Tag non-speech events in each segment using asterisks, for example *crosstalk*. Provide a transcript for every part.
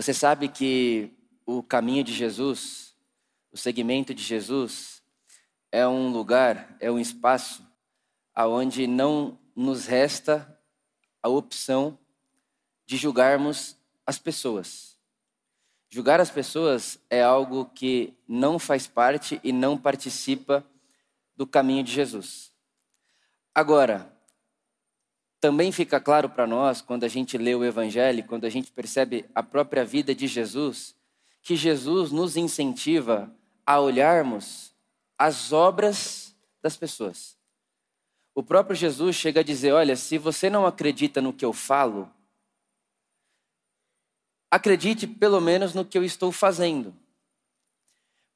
Você sabe que o caminho de Jesus, o segmento de Jesus, é um lugar, é um espaço aonde não nos resta a opção de julgarmos as pessoas. Julgar as pessoas é algo que não faz parte e não participa do caminho de Jesus. Agora, também fica claro para nós, quando a gente lê o Evangelho, quando a gente percebe a própria vida de Jesus, que Jesus nos incentiva a olharmos as obras das pessoas. O próprio Jesus chega a dizer: Olha, se você não acredita no que eu falo, acredite pelo menos no que eu estou fazendo.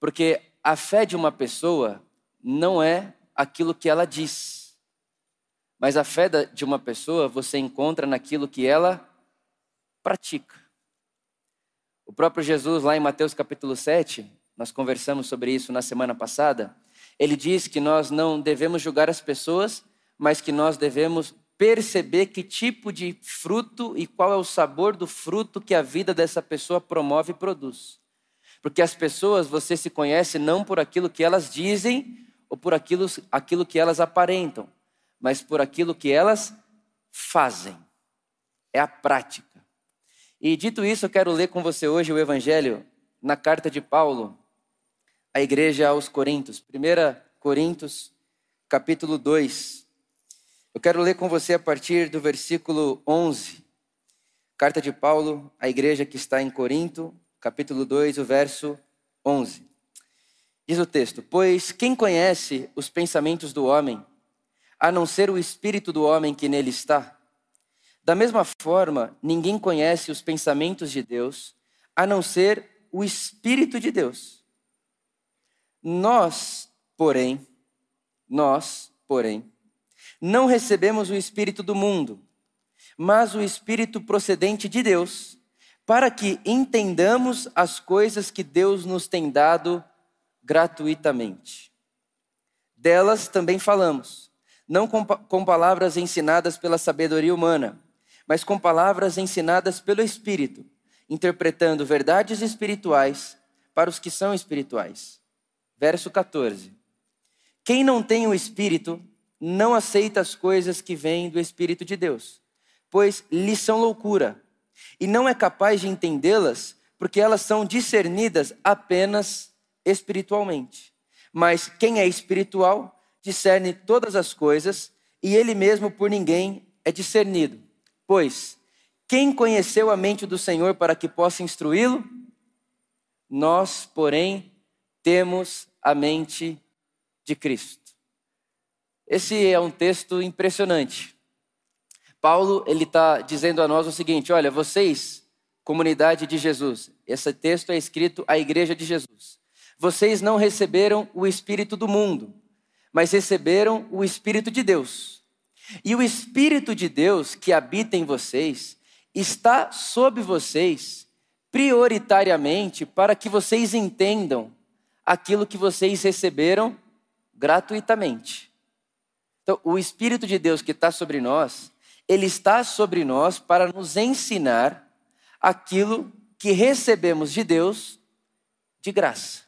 Porque a fé de uma pessoa não é aquilo que ela diz mas a fé de uma pessoa você encontra naquilo que ela pratica. O próprio Jesus, lá em Mateus capítulo 7, nós conversamos sobre isso na semana passada, ele diz que nós não devemos julgar as pessoas, mas que nós devemos perceber que tipo de fruto e qual é o sabor do fruto que a vida dessa pessoa promove e produz. Porque as pessoas você se conhece não por aquilo que elas dizem ou por aquilo, aquilo que elas aparentam, mas por aquilo que elas fazem. É a prática. E dito isso, eu quero ler com você hoje o Evangelho na carta de Paulo à igreja aos Coríntios. 1 Coríntios, capítulo 2. Eu quero ler com você a partir do versículo 11. Carta de Paulo à igreja que está em Corinto, capítulo 2, o verso 11. Diz o texto: Pois quem conhece os pensamentos do homem, a não ser o espírito do homem que nele está? Da mesma forma, ninguém conhece os pensamentos de Deus, a não ser o espírito de Deus. Nós, porém, nós, porém, não recebemos o espírito do mundo, mas o espírito procedente de Deus, para que entendamos as coisas que Deus nos tem dado gratuitamente. Delas também falamos não com, com palavras ensinadas pela sabedoria humana, mas com palavras ensinadas pelo Espírito, interpretando verdades espirituais para os que são espirituais. Verso 14. Quem não tem o Espírito não aceita as coisas que vêm do Espírito de Deus, pois lhes são loucura, e não é capaz de entendê-las, porque elas são discernidas apenas espiritualmente. Mas quem é espiritual discerne todas as coisas, e ele mesmo por ninguém é discernido. Pois, quem conheceu a mente do Senhor para que possa instruí-lo? Nós, porém, temos a mente de Cristo. Esse é um texto impressionante. Paulo ele está dizendo a nós o seguinte: olha, vocês, comunidade de Jesus, esse texto é escrito à igreja de Jesus. Vocês não receberam o Espírito do mundo, mas receberam o Espírito de Deus. E o Espírito de Deus que habita em vocês está sob vocês prioritariamente para que vocês entendam aquilo que vocês receberam gratuitamente. Então, o Espírito de Deus que está sobre nós, ele está sobre nós para nos ensinar aquilo que recebemos de Deus de graça.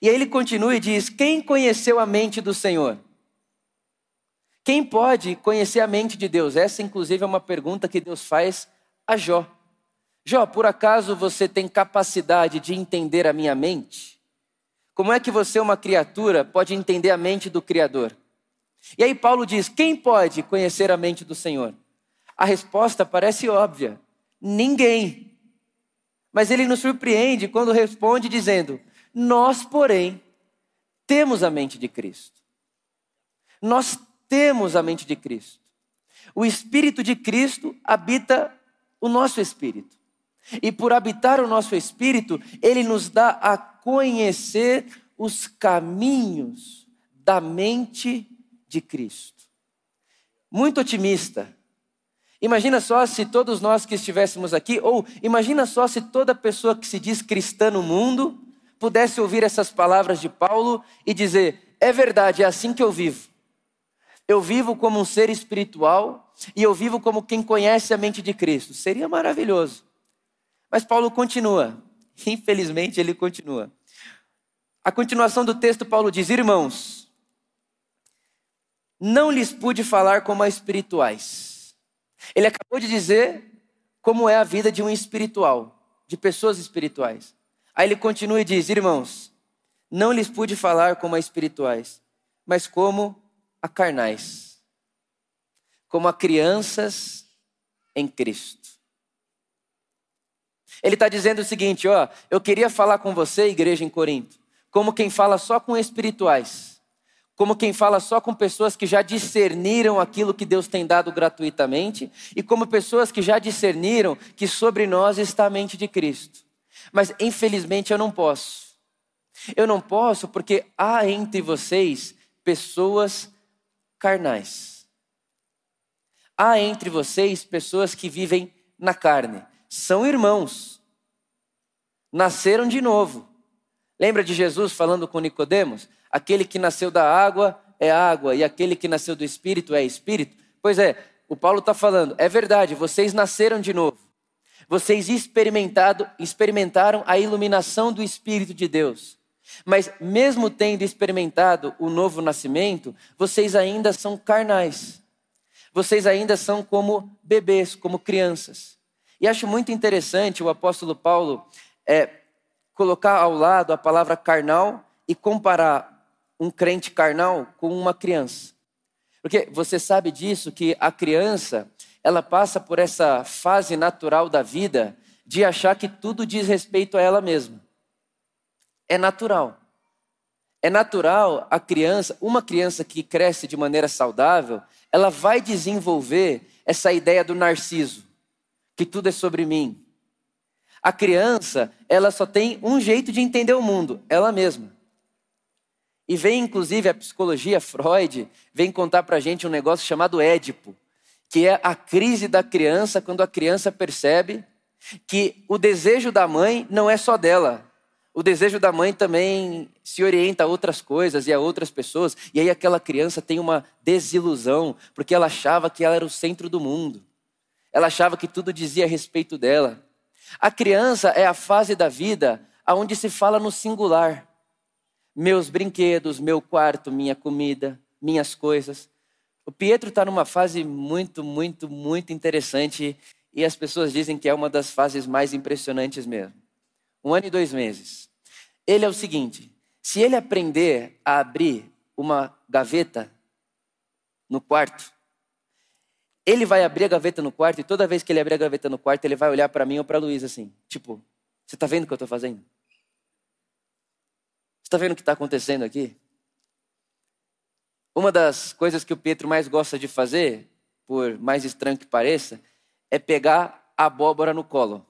E aí ele continua e diz: Quem conheceu a mente do Senhor? Quem pode conhecer a mente de Deus? Essa, inclusive, é uma pergunta que Deus faz a Jó. Jó, por acaso você tem capacidade de entender a minha mente? Como é que você, uma criatura, pode entender a mente do Criador? E aí Paulo diz: quem pode conhecer a mente do Senhor? A resposta parece óbvia: ninguém. Mas ele nos surpreende quando responde dizendo: nós, porém, temos a mente de Cristo. Nós temos a mente de Cristo. O Espírito de Cristo habita o nosso espírito. E por habitar o nosso espírito, ele nos dá a conhecer os caminhos da mente de Cristo. Muito otimista. Imagina só se todos nós que estivéssemos aqui, ou imagina só se toda pessoa que se diz cristã no mundo pudesse ouvir essas palavras de Paulo e dizer: é verdade, é assim que eu vivo. Eu vivo como um ser espiritual e eu vivo como quem conhece a mente de Cristo. Seria maravilhoso. Mas Paulo continua. *laughs* Infelizmente, ele continua. A continuação do texto, Paulo diz: Irmãos, não lhes pude falar como a espirituais. Ele acabou de dizer como é a vida de um espiritual, de pessoas espirituais. Aí ele continua e diz: Irmãos, não lhes pude falar como a espirituais, mas como a carnais, como a crianças em Cristo. Ele está dizendo o seguinte: ó, eu queria falar com você, igreja em Corinto, como quem fala só com espirituais, como quem fala só com pessoas que já discerniram aquilo que Deus tem dado gratuitamente, e como pessoas que já discerniram que sobre nós está a mente de Cristo. Mas infelizmente eu não posso. Eu não posso porque há entre vocês pessoas carnais. Há entre vocês pessoas que vivem na carne. São irmãos. Nasceram de novo. Lembra de Jesus falando com Nicodemos? Aquele que nasceu da água é água e aquele que nasceu do espírito é espírito. Pois é, o Paulo está falando, é verdade, vocês nasceram de novo. Vocês experimentaram a iluminação do Espírito de Deus. Mas, mesmo tendo experimentado o novo nascimento, vocês ainda são carnais. Vocês ainda são como bebês, como crianças. E acho muito interessante o apóstolo Paulo é, colocar ao lado a palavra carnal e comparar um crente carnal com uma criança. Porque você sabe disso que a criança, ela passa por essa fase natural da vida de achar que tudo diz respeito a ela mesma. É natural. É natural a criança, uma criança que cresce de maneira saudável, ela vai desenvolver essa ideia do narciso, que tudo é sobre mim, a criança, ela só tem um jeito de entender o mundo, ela mesma. E vem, inclusive, a psicologia, *laughs* Freud, vem contar pra gente um negócio chamado Édipo, que é a crise da criança quando a criança percebe que o desejo da mãe não é só dela. O desejo da mãe também se orienta a outras coisas e a outras pessoas. E aí aquela criança tem uma desilusão, porque ela achava que ela era o centro do mundo. Ela achava que tudo dizia a respeito dela. A criança é a fase da vida onde se fala no singular. Meus brinquedos, meu quarto, minha comida, minhas coisas. O Pietro está numa fase muito, muito, muito interessante e as pessoas dizem que é uma das fases mais impressionantes mesmo. Um ano e dois meses. Ele é o seguinte: se ele aprender a abrir uma gaveta no quarto, ele vai abrir a gaveta no quarto e toda vez que ele abrir a gaveta no quarto, ele vai olhar para mim ou para Luísa assim, tipo, você está vendo o que eu estou fazendo? Você está vendo o que está acontecendo aqui? Uma das coisas que o Pedro mais gosta de fazer, por mais estranho que pareça, é pegar a abóbora no colo.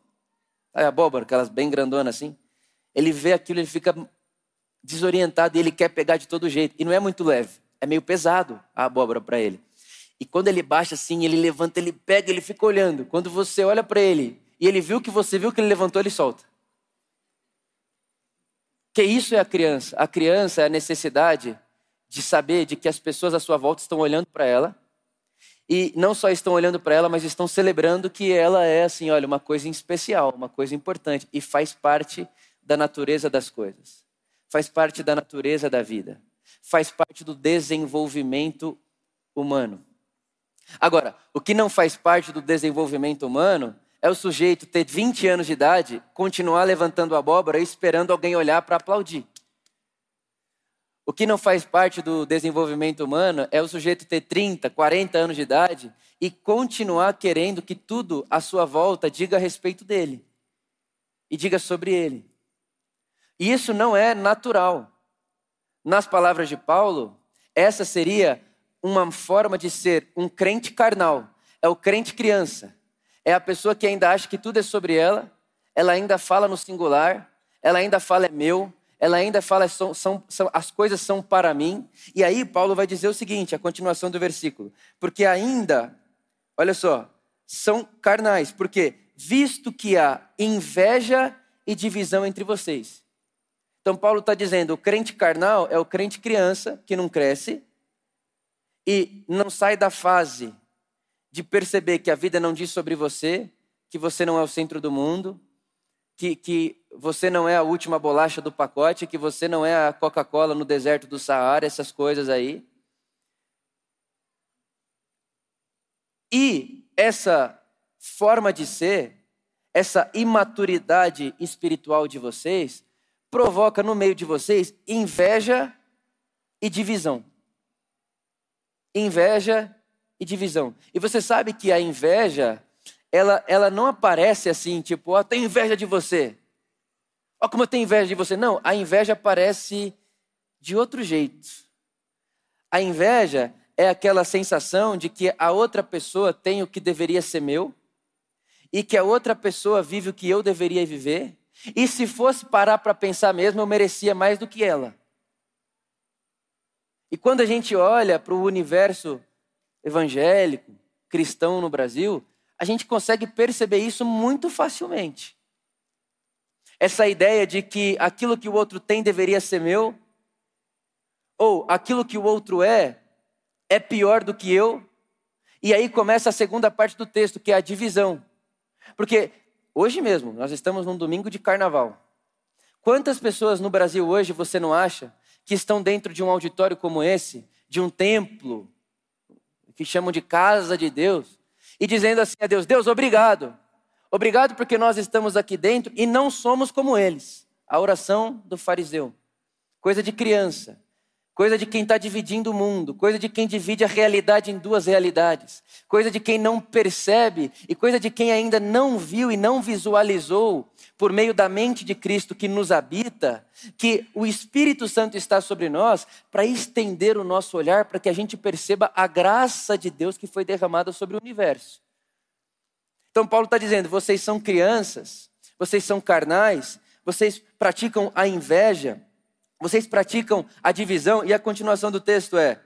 A abóbora, aquelas bem grandonas assim? Ele vê aquilo, ele fica desorientado e ele quer pegar de todo jeito. E não é muito leve, é meio pesado a abóbora para ele. E quando ele baixa assim, ele levanta, ele pega, ele fica olhando. Quando você olha para ele e ele viu que você viu que ele levantou, ele solta. Que isso é a criança? A criança é a necessidade de saber de que as pessoas à sua volta estão olhando para ela e não só estão olhando para ela, mas estão celebrando que ela é assim, olha, uma coisa especial, uma coisa importante e faz parte da natureza das coisas. Faz parte da natureza da vida. Faz parte do desenvolvimento humano. Agora, o que não faz parte do desenvolvimento humano é o sujeito ter 20 anos de idade, continuar levantando abóbora e esperando alguém olhar para aplaudir. O que não faz parte do desenvolvimento humano é o sujeito ter 30, 40 anos de idade e continuar querendo que tudo à sua volta diga a respeito dele e diga sobre ele. E isso não é natural. Nas palavras de Paulo, essa seria uma forma de ser um crente carnal, é o crente criança. É a pessoa que ainda acha que tudo é sobre ela, ela ainda fala no singular, ela ainda fala é meu, ela ainda fala são, são, são, as coisas são para mim. E aí Paulo vai dizer o seguinte, a continuação do versículo, porque ainda, olha só, são carnais, porque visto que há inveja e divisão entre vocês. Então Paulo está dizendo, o crente carnal é o crente criança que não cresce, e não sai da fase de perceber que a vida não diz sobre você, que você não é o centro do mundo, que, que você não é a última bolacha do pacote, que você não é a Coca-Cola no deserto do Saara, essas coisas aí. E essa forma de ser, essa imaturidade espiritual de vocês, provoca no meio de vocês inveja e divisão. Inveja e divisão. E você sabe que a inveja, ela, ela não aparece assim, tipo, ó, oh, tenho inveja de você. Oh, como eu tenho inveja de você. Não, a inveja aparece de outro jeito. A inveja é aquela sensação de que a outra pessoa tem o que deveria ser meu e que a outra pessoa vive o que eu deveria viver. E se fosse parar para pensar mesmo, eu merecia mais do que ela. E quando a gente olha para o universo evangélico, cristão no Brasil, a gente consegue perceber isso muito facilmente. Essa ideia de que aquilo que o outro tem deveria ser meu, ou aquilo que o outro é, é pior do que eu. E aí começa a segunda parte do texto, que é a divisão. Porque hoje mesmo, nós estamos num domingo de carnaval. Quantas pessoas no Brasil hoje você não acha que estão dentro de um auditório como esse, de um templo, que chamam de casa de Deus, e dizendo assim a Deus: Deus, obrigado. Obrigado porque nós estamos aqui dentro e não somos como eles. A oração do fariseu, coisa de criança coisa de quem está dividindo o mundo, coisa de quem divide a realidade em duas realidades, coisa de quem não percebe e coisa de quem ainda não viu e não visualizou, por meio da mente de Cristo que nos habita, que o Espírito Santo está sobre nós para estender o nosso olhar para que a gente perceba a graça de Deus que foi derramada sobre o universo. Então, Paulo está dizendo: vocês são crianças, vocês são carnais, vocês praticam a inveja vocês praticam a divisão, e a continuação do texto é: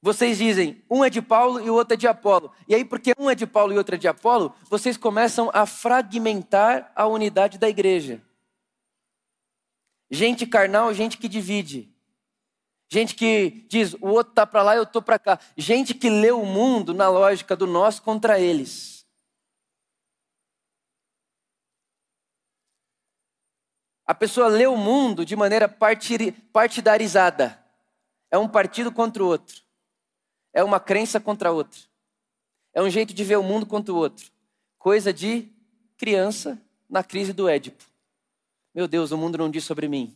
vocês dizem, um é de Paulo e o outro é de Apolo. E aí, porque um é de Paulo e outro é de Apolo, vocês começam a fragmentar a unidade da igreja. Gente carnal, gente que divide. Gente que diz, o outro está para lá e eu estou para cá. Gente que lê o mundo na lógica do nós contra eles. A pessoa lê o mundo de maneira partidarizada. É um partido contra o outro. É uma crença contra outra. É um jeito de ver o mundo contra o outro. Coisa de criança na crise do Édipo. Meu Deus, o mundo não diz sobre mim.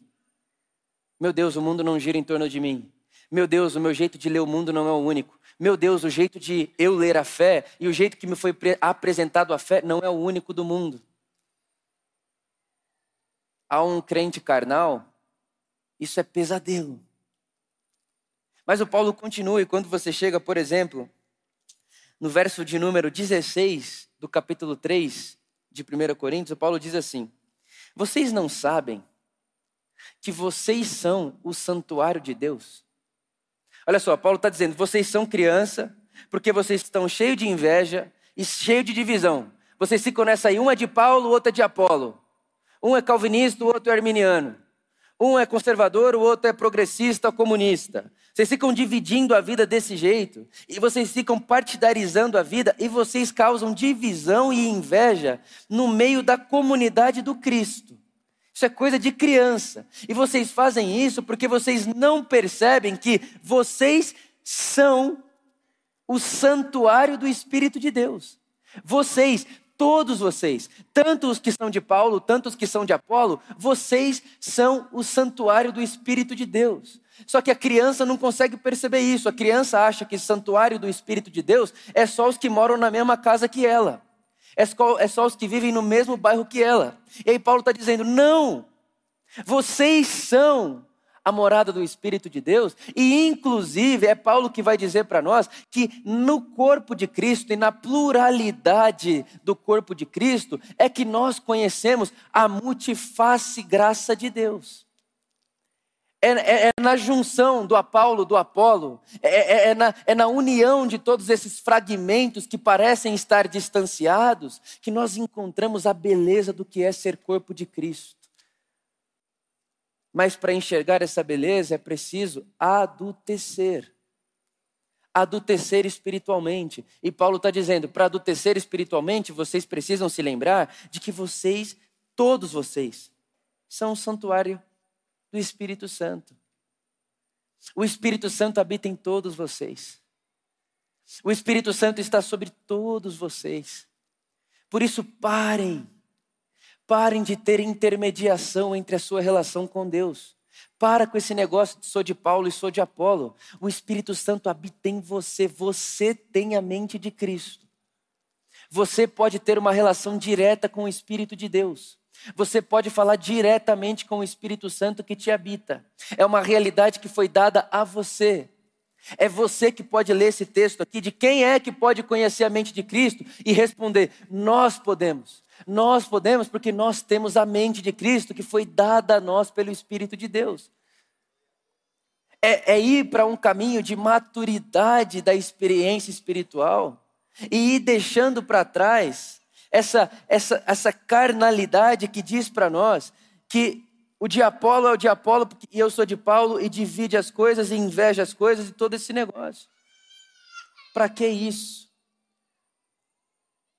Meu Deus, o mundo não gira em torno de mim. Meu Deus, o meu jeito de ler o mundo não é o único. Meu Deus, o jeito de eu ler a fé e o jeito que me foi apresentado a fé não é o único do mundo a um crente carnal, isso é pesadelo. Mas o Paulo continua, e quando você chega, por exemplo, no verso de número 16 do capítulo 3 de 1 Coríntios, o Paulo diz assim: Vocês não sabem que vocês são o santuário de Deus? Olha só, Paulo está dizendo: vocês são criança, porque vocês estão cheios de inveja e cheios de divisão. Vocês ficam nessa aí, uma é de Paulo, outra é de Apolo. Um é calvinista, o outro é arminiano. Um é conservador, o outro é progressista, comunista. Vocês ficam dividindo a vida desse jeito, e vocês ficam partidarizando a vida, e vocês causam divisão e inveja no meio da comunidade do Cristo. Isso é coisa de criança. E vocês fazem isso porque vocês não percebem que vocês são o santuário do Espírito de Deus. Vocês todos vocês, tanto os que são de Paulo, tanto os que são de Apolo, vocês são o santuário do Espírito de Deus. Só que a criança não consegue perceber isso. A criança acha que santuário do Espírito de Deus é só os que moram na mesma casa que ela, é só, é só os que vivem no mesmo bairro que ela. E aí Paulo está dizendo: não, vocês são a morada do Espírito de Deus, e inclusive é Paulo que vai dizer para nós que no corpo de Cristo e na pluralidade do corpo de Cristo é que nós conhecemos a multiface graça de Deus. É, é, é, na junção do Apolo, do Apolo, é, é, é, na, é na união de todos esses fragmentos que parecem estar distanciados, que nós encontramos a beleza do que é ser corpo de Cristo. Mas para enxergar essa beleza é preciso adultecer. Adultecer espiritualmente. E Paulo está dizendo: para adultecer espiritualmente, vocês precisam se lembrar de que vocês todos vocês são um santuário do Espírito Santo. O Espírito Santo habita em todos vocês. O Espírito Santo está sobre todos vocês. Por isso, parem. Parem de ter intermediação entre a sua relação com Deus. Para com esse negócio de sou de Paulo e sou de Apolo. O Espírito Santo habita em você. Você tem a mente de Cristo. Você pode ter uma relação direta com o Espírito de Deus. Você pode falar diretamente com o Espírito Santo que te habita. É uma realidade que foi dada a você. É você que pode ler esse texto aqui de quem é que pode conhecer a mente de Cristo e responder: nós podemos. Nós podemos porque nós temos a mente de Cristo que foi dada a nós pelo Espírito de Deus. É, é ir para um caminho de maturidade da experiência espiritual e ir deixando para trás essa, essa, essa carnalidade que diz para nós que o de Apolo é o de Apolo e eu sou de Paulo e divide as coisas e inveja as coisas e todo esse negócio. Para que isso?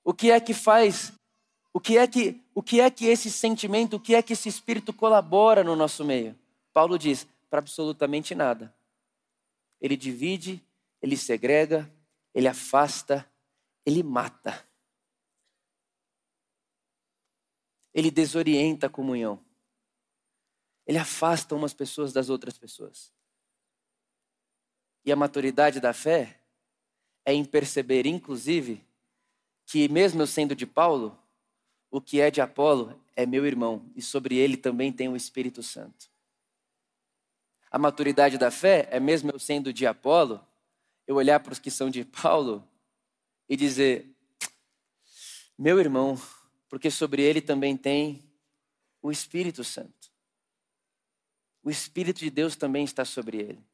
O que é que faz? O que é que o que é que esse sentimento, o que é que esse espírito colabora no nosso meio? Paulo diz: para absolutamente nada. Ele divide, ele segrega, ele afasta, ele mata. Ele desorienta a comunhão. Ele afasta umas pessoas das outras pessoas. E a maturidade da fé é em perceber, inclusive, que mesmo eu sendo de Paulo, o que é de Apolo é meu irmão, e sobre ele também tem o Espírito Santo. A maturidade da fé é mesmo eu sendo de Apolo, eu olhar para os que são de Paulo e dizer: meu irmão, porque sobre ele também tem o Espírito Santo. O Espírito de Deus também está sobre ele.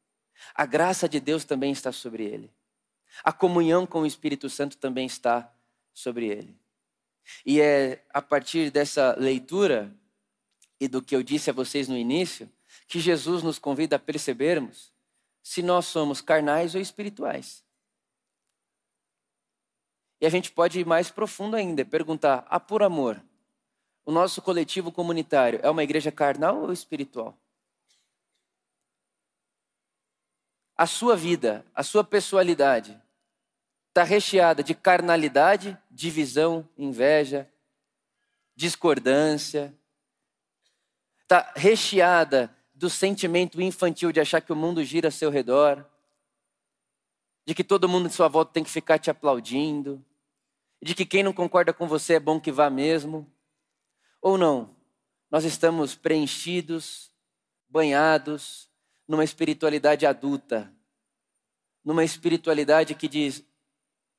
A graça de Deus também está sobre ele. A comunhão com o Espírito Santo também está sobre ele. E é a partir dessa leitura e do que eu disse a vocês no início, que Jesus nos convida a percebermos se nós somos carnais ou espirituais. E a gente pode ir mais profundo ainda, perguntar: ah, por amor, o nosso coletivo comunitário é uma igreja carnal ou espiritual? a sua vida, a sua pessoalidade está recheada de carnalidade, divisão, inveja, discordância, está recheada do sentimento infantil de achar que o mundo gira a seu redor, de que todo mundo de sua volta tem que ficar te aplaudindo, de que quem não concorda com você é bom que vá mesmo, ou não? Nós estamos preenchidos, banhados, numa espiritualidade adulta, numa espiritualidade que diz: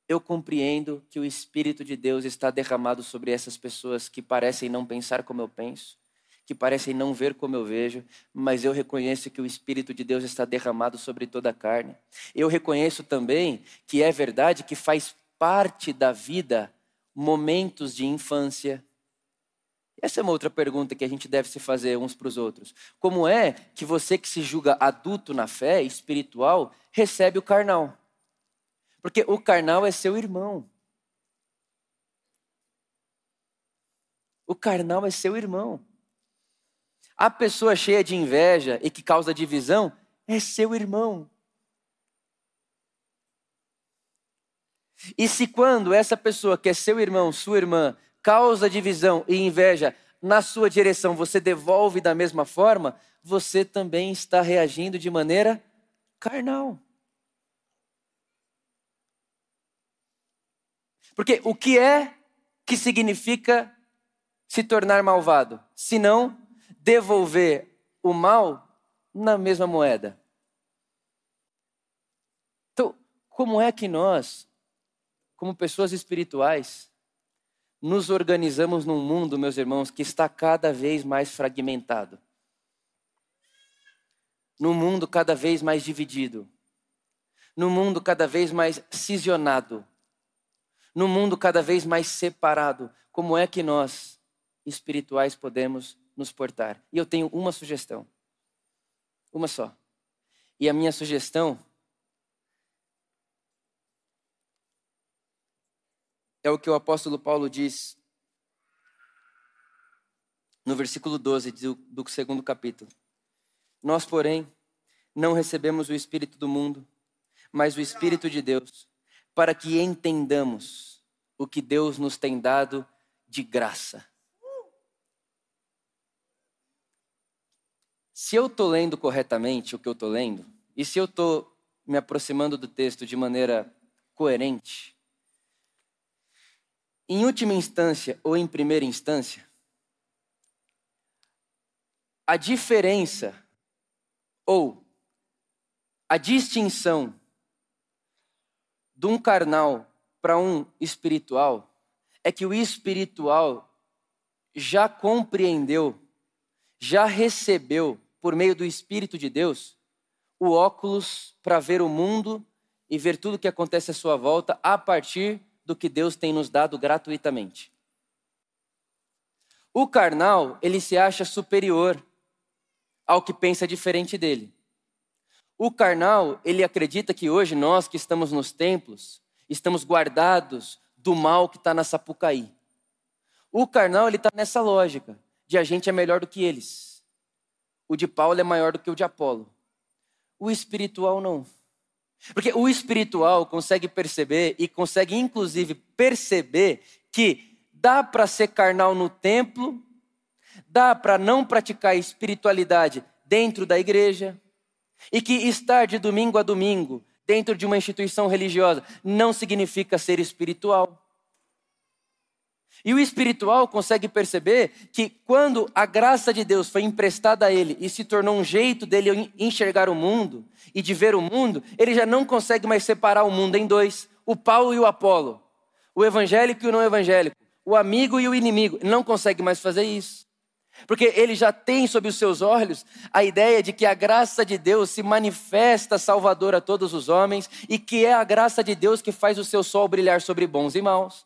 eu compreendo que o Espírito de Deus está derramado sobre essas pessoas que parecem não pensar como eu penso, que parecem não ver como eu vejo, mas eu reconheço que o Espírito de Deus está derramado sobre toda a carne. Eu reconheço também que é verdade que faz parte da vida momentos de infância, essa é uma outra pergunta que a gente deve se fazer uns para os outros. Como é que você que se julga adulto na fé espiritual recebe o carnal? Porque o carnal é seu irmão. O carnal é seu irmão. A pessoa cheia de inveja e que causa divisão é seu irmão. E se quando essa pessoa que é seu irmão, sua irmã, causa divisão e inveja na sua direção, você devolve da mesma forma, você também está reagindo de maneira carnal. Porque o que é que significa se tornar malvado? Se não devolver o mal na mesma moeda. Então, como é que nós, como pessoas espirituais, nos organizamos num mundo, meus irmãos, que está cada vez mais fragmentado. Num mundo cada vez mais dividido. Num mundo cada vez mais cisionado. Num mundo cada vez mais separado. Como é que nós, espirituais, podemos nos portar? E eu tenho uma sugestão. Uma só. E a minha sugestão É o que o apóstolo Paulo diz no versículo 12 do, do segundo capítulo. Nós, porém, não recebemos o Espírito do mundo, mas o Espírito de Deus, para que entendamos o que Deus nos tem dado de graça. Se eu estou lendo corretamente o que eu estou lendo, e se eu estou me aproximando do texto de maneira coerente, em última instância ou em primeira instância, a diferença ou a distinção de um carnal para um espiritual é que o espiritual já compreendeu, já recebeu por meio do Espírito de Deus o óculos para ver o mundo e ver tudo o que acontece à sua volta a partir do que Deus tem nos dado gratuitamente. O carnal, ele se acha superior ao que pensa diferente dele. O carnal, ele acredita que hoje nós que estamos nos templos, estamos guardados do mal que está na Sapucaí. O carnal, ele está nessa lógica de a gente é melhor do que eles. O de Paulo é maior do que o de Apolo. O espiritual não. Porque o espiritual consegue perceber e consegue inclusive perceber que dá para ser carnal no templo, dá para não praticar espiritualidade dentro da igreja, e que estar de domingo a domingo dentro de uma instituição religiosa não significa ser espiritual. E o espiritual consegue perceber que quando a graça de Deus foi emprestada a ele e se tornou um jeito dele enxergar o mundo e de ver o mundo, ele já não consegue mais separar o mundo em dois: o Paulo e o Apolo, o evangélico e o não evangélico, o amigo e o inimigo. Não consegue mais fazer isso. Porque ele já tem sob os seus olhos a ideia de que a graça de Deus se manifesta salvadora a todos os homens e que é a graça de Deus que faz o seu sol brilhar sobre bons e maus.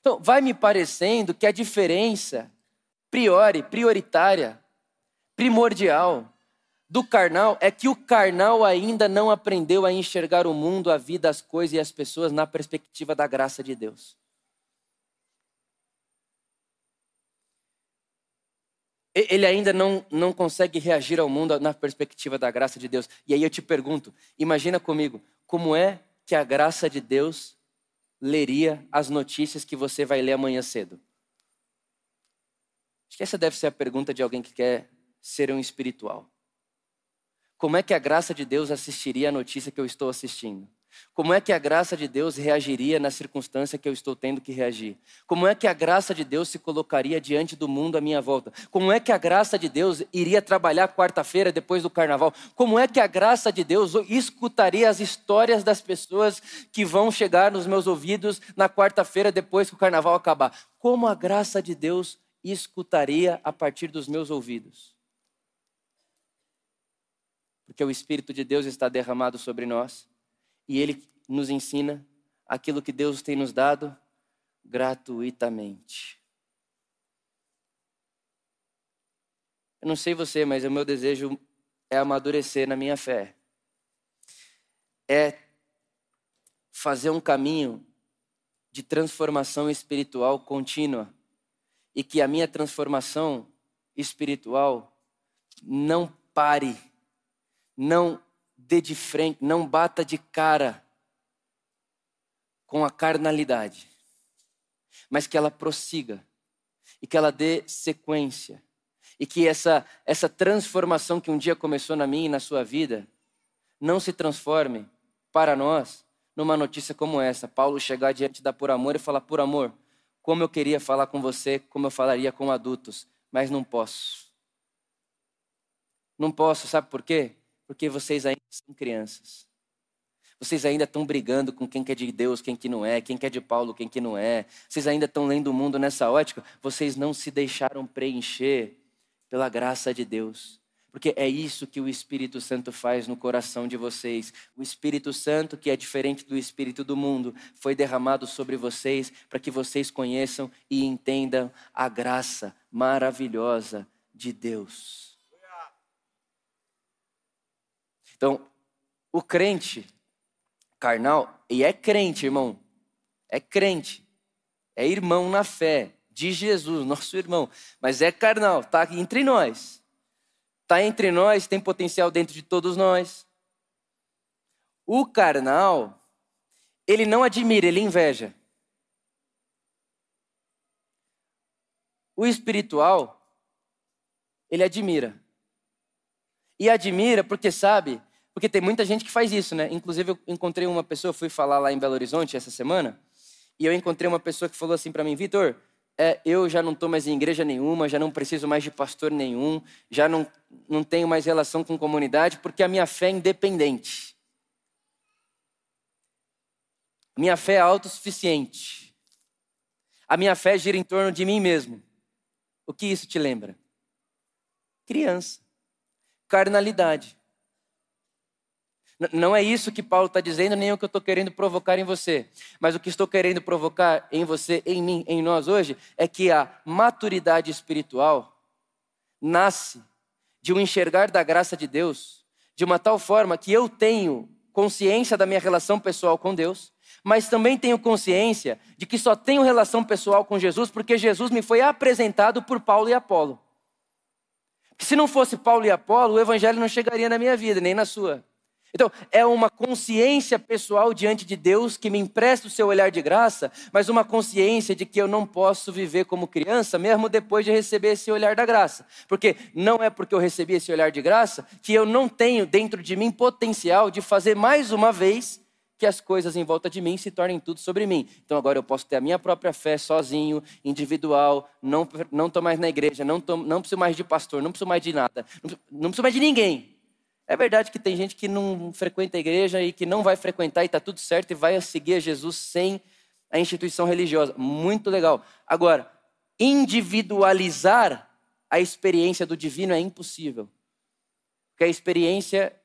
Então, vai me parecendo que a diferença priori, prioritária, primordial do carnal é que o carnal ainda não aprendeu a enxergar o mundo, a vida, as coisas e as pessoas na perspectiva da graça de Deus. Ele ainda não, não consegue reagir ao mundo na perspectiva da graça de Deus. E aí eu te pergunto: imagina comigo, como é que a graça de Deus leria as notícias que você vai ler amanhã cedo? Acho que essa deve ser a pergunta de alguém que quer ser um espiritual. Como é que a graça de Deus assistiria a notícia que eu estou assistindo? Como é que a graça de Deus reagiria na circunstância que eu estou tendo que reagir? Como é que a graça de Deus se colocaria diante do mundo à minha volta? Como é que a graça de Deus iria trabalhar quarta-feira depois do carnaval? Como é que a graça de Deus escutaria as histórias das pessoas que vão chegar nos meus ouvidos na quarta-feira depois que o carnaval acabar? Como a graça de Deus escutaria a partir dos meus ouvidos? Porque o Espírito de Deus está derramado sobre nós e ele nos ensina aquilo que Deus tem nos dado gratuitamente. Eu não sei você, mas o meu desejo é amadurecer na minha fé. É fazer um caminho de transformação espiritual contínua e que a minha transformação espiritual não pare, não dê de frente, não bata de cara com a carnalidade, mas que ela prossiga e que ela dê sequência e que essa essa transformação que um dia começou na minha e na sua vida não se transforme para nós numa notícia como essa. Paulo chegar diante da Por Amor e falar: Por amor, como eu queria falar com você, como eu falaria com adultos, mas não posso. Não posso, sabe por quê? Porque vocês ainda são crianças. Vocês ainda estão brigando com quem que é de Deus, quem que não é, quem que é de Paulo, quem que não é. Vocês ainda estão lendo o mundo nessa ótica. Vocês não se deixaram preencher pela graça de Deus. Porque é isso que o Espírito Santo faz no coração de vocês. O Espírito Santo, que é diferente do Espírito do mundo, foi derramado sobre vocês para que vocês conheçam e entendam a graça maravilhosa de Deus. Então, o crente carnal, e é crente, irmão, é crente, é irmão na fé, de Jesus, nosso irmão, mas é carnal, está entre nós. Está entre nós, tem potencial dentro de todos nós. O carnal, ele não admira, ele inveja. O espiritual, ele admira. E admira porque sabe, porque tem muita gente que faz isso, né? Inclusive, eu encontrei uma pessoa, fui falar lá em Belo Horizonte essa semana, e eu encontrei uma pessoa que falou assim para mim, Vitor, é, eu já não estou mais em igreja nenhuma, já não preciso mais de pastor nenhum, já não, não tenho mais relação com comunidade, porque a minha fé é independente. Minha fé é autossuficiente. A minha fé gira em torno de mim mesmo. O que isso te lembra? Criança. Carnalidade. Não é isso que Paulo está dizendo, nem o que eu estou querendo provocar em você. Mas o que estou querendo provocar em você, em mim, em nós hoje, é que a maturidade espiritual nasce de um enxergar da graça de Deus de uma tal forma que eu tenho consciência da minha relação pessoal com Deus, mas também tenho consciência de que só tenho relação pessoal com Jesus porque Jesus me foi apresentado por Paulo e Apolo. se não fosse Paulo e Apolo, o evangelho não chegaria na minha vida, nem na sua. Então, é uma consciência pessoal diante de Deus que me empresta o seu olhar de graça, mas uma consciência de que eu não posso viver como criança, mesmo depois de receber esse olhar da graça. Porque não é porque eu recebi esse olhar de graça que eu não tenho dentro de mim potencial de fazer mais uma vez que as coisas em volta de mim se tornem tudo sobre mim. Então agora eu posso ter a minha própria fé sozinho, individual, não estou mais na igreja, não, preciso mais de pastor, não preciso mais de nada, não preciso mais de ninguém. É verdade que tem gente que não frequenta a igreja e que não vai frequentar e está tudo certo e vai seguir a Jesus sem a instituição religiosa. Muito legal. Agora, individualizar a experiência do divino é impossível. Porque a experiência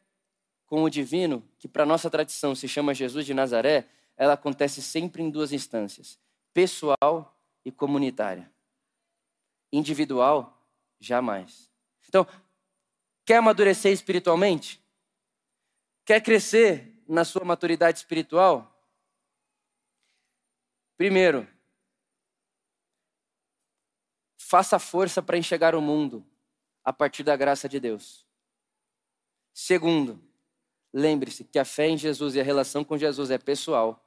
com o divino, que para nossa tradição se chama Jesus de Nazaré, ela acontece sempre em duas instâncias: pessoal e comunitária. Individual, jamais. Então, quer amadurecer espiritualmente? Quer crescer na sua maturidade espiritual? Primeiro, faça força para enxergar o mundo a partir da graça de Deus. Segundo, Lembre-se que a fé em Jesus e a relação com Jesus é pessoal,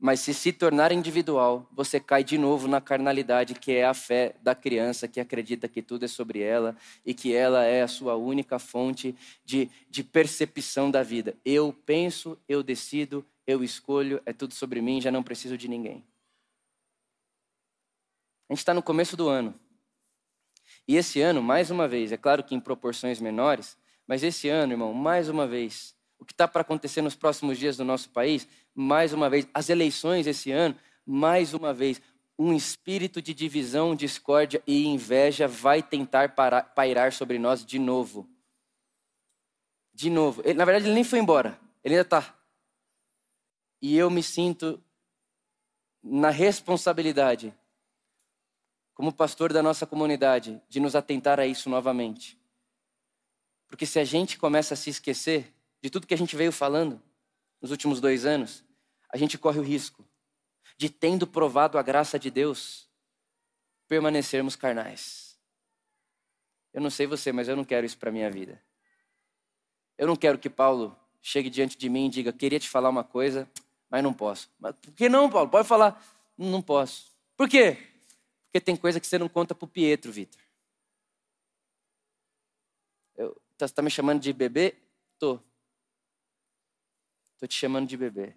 mas se se tornar individual, você cai de novo na carnalidade, que é a fé da criança que acredita que tudo é sobre ela e que ela é a sua única fonte de, de percepção da vida. Eu penso, eu decido, eu escolho, é tudo sobre mim, já não preciso de ninguém. A gente está no começo do ano. E esse ano, mais uma vez, é claro que em proporções menores, mas esse ano, irmão, mais uma vez, o que está para acontecer nos próximos dias no nosso país, mais uma vez, as eleições esse ano, mais uma vez, um espírito de divisão, discórdia e inveja vai tentar parar, pairar sobre nós de novo. De novo. Ele, na verdade, ele nem foi embora, ele ainda está. E eu me sinto na responsabilidade, como pastor da nossa comunidade, de nos atentar a isso novamente. Porque se a gente começa a se esquecer, de tudo que a gente veio falando nos últimos dois anos, a gente corre o risco de, tendo provado a graça de Deus, permanecermos carnais. Eu não sei você, mas eu não quero isso para minha vida. Eu não quero que Paulo chegue diante de mim e diga: queria te falar uma coisa, mas não posso. Mas por que não, Paulo? Pode falar. Não posso. Por quê? Porque tem coisa que você não conta para o Pietro, Vitor. Você está me chamando de bebê? Tô. Estou te chamando de bebê.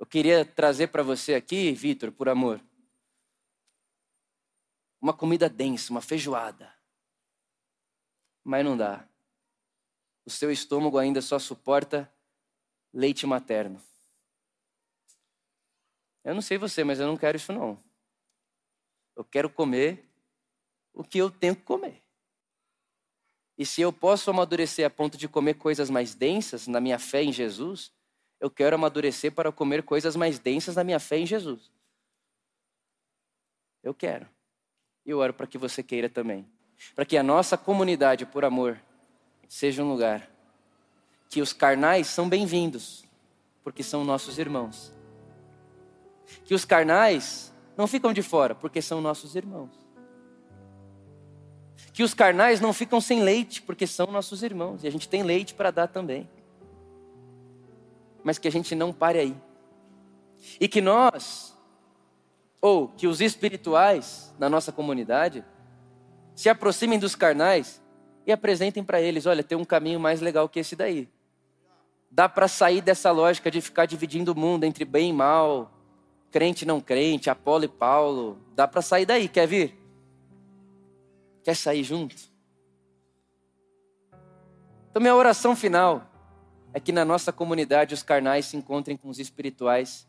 Eu queria trazer para você aqui, Vitor, por amor, uma comida densa, uma feijoada. Mas não dá. O seu estômago ainda só suporta leite materno. Eu não sei você, mas eu não quero isso não. Eu quero comer o que eu tenho que comer. E se eu posso amadurecer a ponto de comer coisas mais densas na minha fé em Jesus, eu quero amadurecer para comer coisas mais densas na minha fé em Jesus. Eu quero. E eu oro para que você queira também. Para que a nossa comunidade, por amor, seja um lugar que os carnais são bem-vindos, porque são nossos irmãos. Que os carnais não ficam de fora, porque são nossos irmãos. Que os carnais não ficam sem leite, porque são nossos irmãos, e a gente tem leite para dar também. Mas que a gente não pare aí. E que nós, ou que os espirituais na nossa comunidade, se aproximem dos carnais e apresentem para eles: olha, tem um caminho mais legal que esse daí. Dá para sair dessa lógica de ficar dividindo o mundo entre bem e mal, crente e não crente, Apolo e Paulo. Dá para sair daí, quer vir? Quer sair junto? Então, minha oração final é que na nossa comunidade os carnais se encontrem com os espirituais.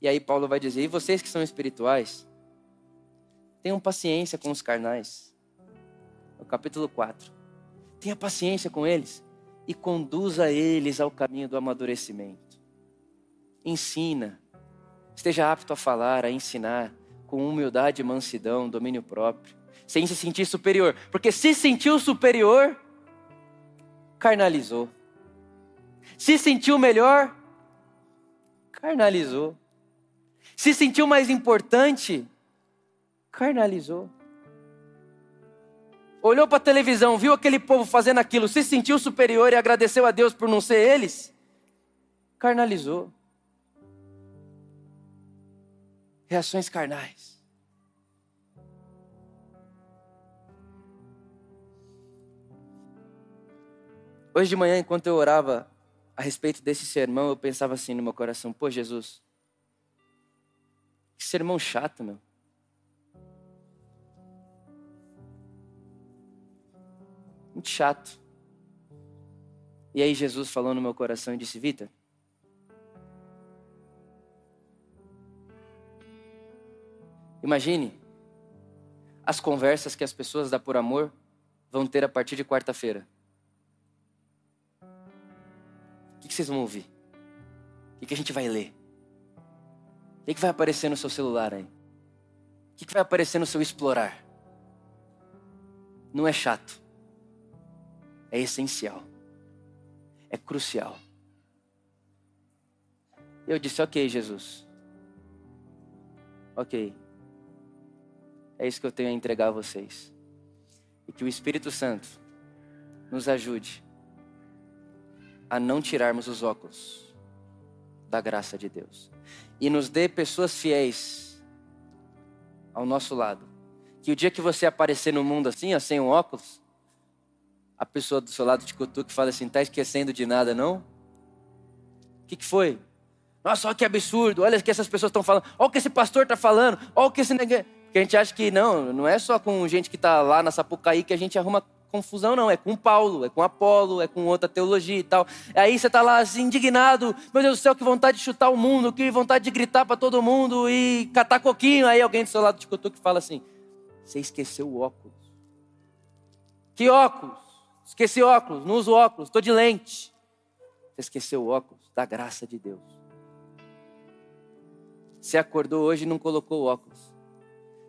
E aí, Paulo vai dizer: e vocês que são espirituais, tenham paciência com os carnais. No capítulo 4. Tenha paciência com eles e conduza eles ao caminho do amadurecimento. Ensina, esteja apto a falar, a ensinar, com humildade, mansidão, domínio próprio, sem se sentir superior, porque se sentiu superior, carnalizou. Se sentiu melhor, carnalizou. Se sentiu mais importante, carnalizou olhou para a televisão, viu aquele povo fazendo aquilo, se sentiu superior e agradeceu a Deus por não ser eles, carnalizou. Reações carnais. Hoje de manhã, enquanto eu orava a respeito desse sermão, eu pensava assim no meu coração: pô, Jesus, que sermão chato, meu. Muito chato. E aí Jesus falou no meu coração e disse: Vitor, imagine as conversas que as pessoas da Por Amor vão ter a partir de quarta-feira. O que vocês vão ouvir? O que a gente vai ler? O que vai aparecer no seu celular aí? O que vai aparecer no seu explorar? Não é chato é essencial, é crucial. Eu disse: Ok, Jesus. Ok. É isso que eu tenho a entregar a vocês. E que o Espírito Santo nos ajude a não tirarmos os óculos da graça de Deus. E nos dê pessoas fiéis ao nosso lado. Que o dia que você aparecer no mundo assim, ó, sem um óculos, a pessoa do seu lado te cutuca e fala assim: tá esquecendo de nada, não? O que, que foi? Nossa, olha que absurdo, olha o que essas pessoas estão falando, olha o que esse pastor está falando, olha o que esse. Porque a gente acha que não, não é só com gente que está lá na Sapucaí que a gente arruma confusão, não. É com Paulo, é com Apolo, é com outra teologia e tal. Aí você está lá assim, indignado, meu Deus do céu, que vontade de chutar o mundo, que vontade de gritar para todo mundo e catar coquinho. Aí alguém do seu lado te cutuca e fala assim: você esqueceu o óculos. Que óculos? Esqueci óculos, não uso óculos, estou de lente. Você esqueceu o óculos da graça de Deus. Você acordou hoje e não colocou óculos.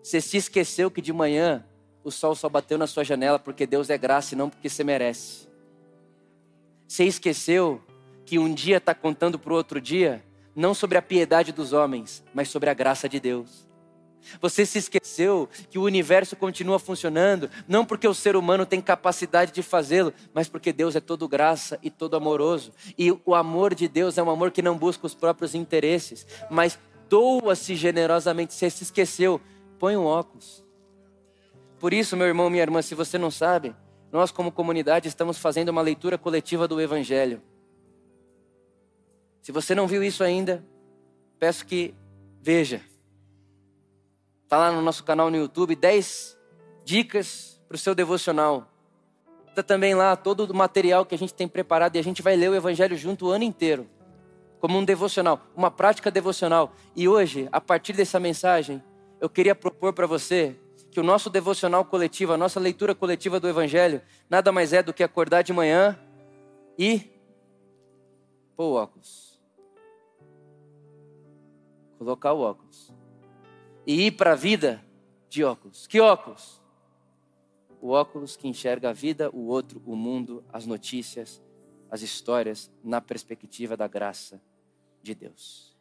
Você se esqueceu que de manhã o sol só bateu na sua janela porque Deus é graça e não porque você merece. Você esqueceu que um dia está contando para o outro dia, não sobre a piedade dos homens, mas sobre a graça de Deus. Você se esqueceu que o universo continua funcionando, não porque o ser humano tem capacidade de fazê-lo, mas porque Deus é todo graça e todo amoroso. E o amor de Deus é um amor que não busca os próprios interesses, mas doa-se generosamente. Você se esqueceu, põe um óculos. Por isso, meu irmão, minha irmã, se você não sabe, nós como comunidade estamos fazendo uma leitura coletiva do Evangelho. Se você não viu isso ainda, peço que veja. Está lá no nosso canal no YouTube, 10 dicas para o seu devocional. Está também lá todo o material que a gente tem preparado e a gente vai ler o Evangelho junto o ano inteiro. Como um devocional, uma prática devocional. E hoje, a partir dessa mensagem, eu queria propor para você que o nosso devocional coletivo, a nossa leitura coletiva do Evangelho, nada mais é do que acordar de manhã e pôr o óculos. Colocar o óculos e ir para a vida de óculos. Que óculos? O óculos que enxerga a vida, o outro, o mundo, as notícias, as histórias, na perspectiva da graça de Deus.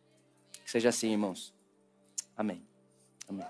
Que seja assim, irmãos. Amém. Amém.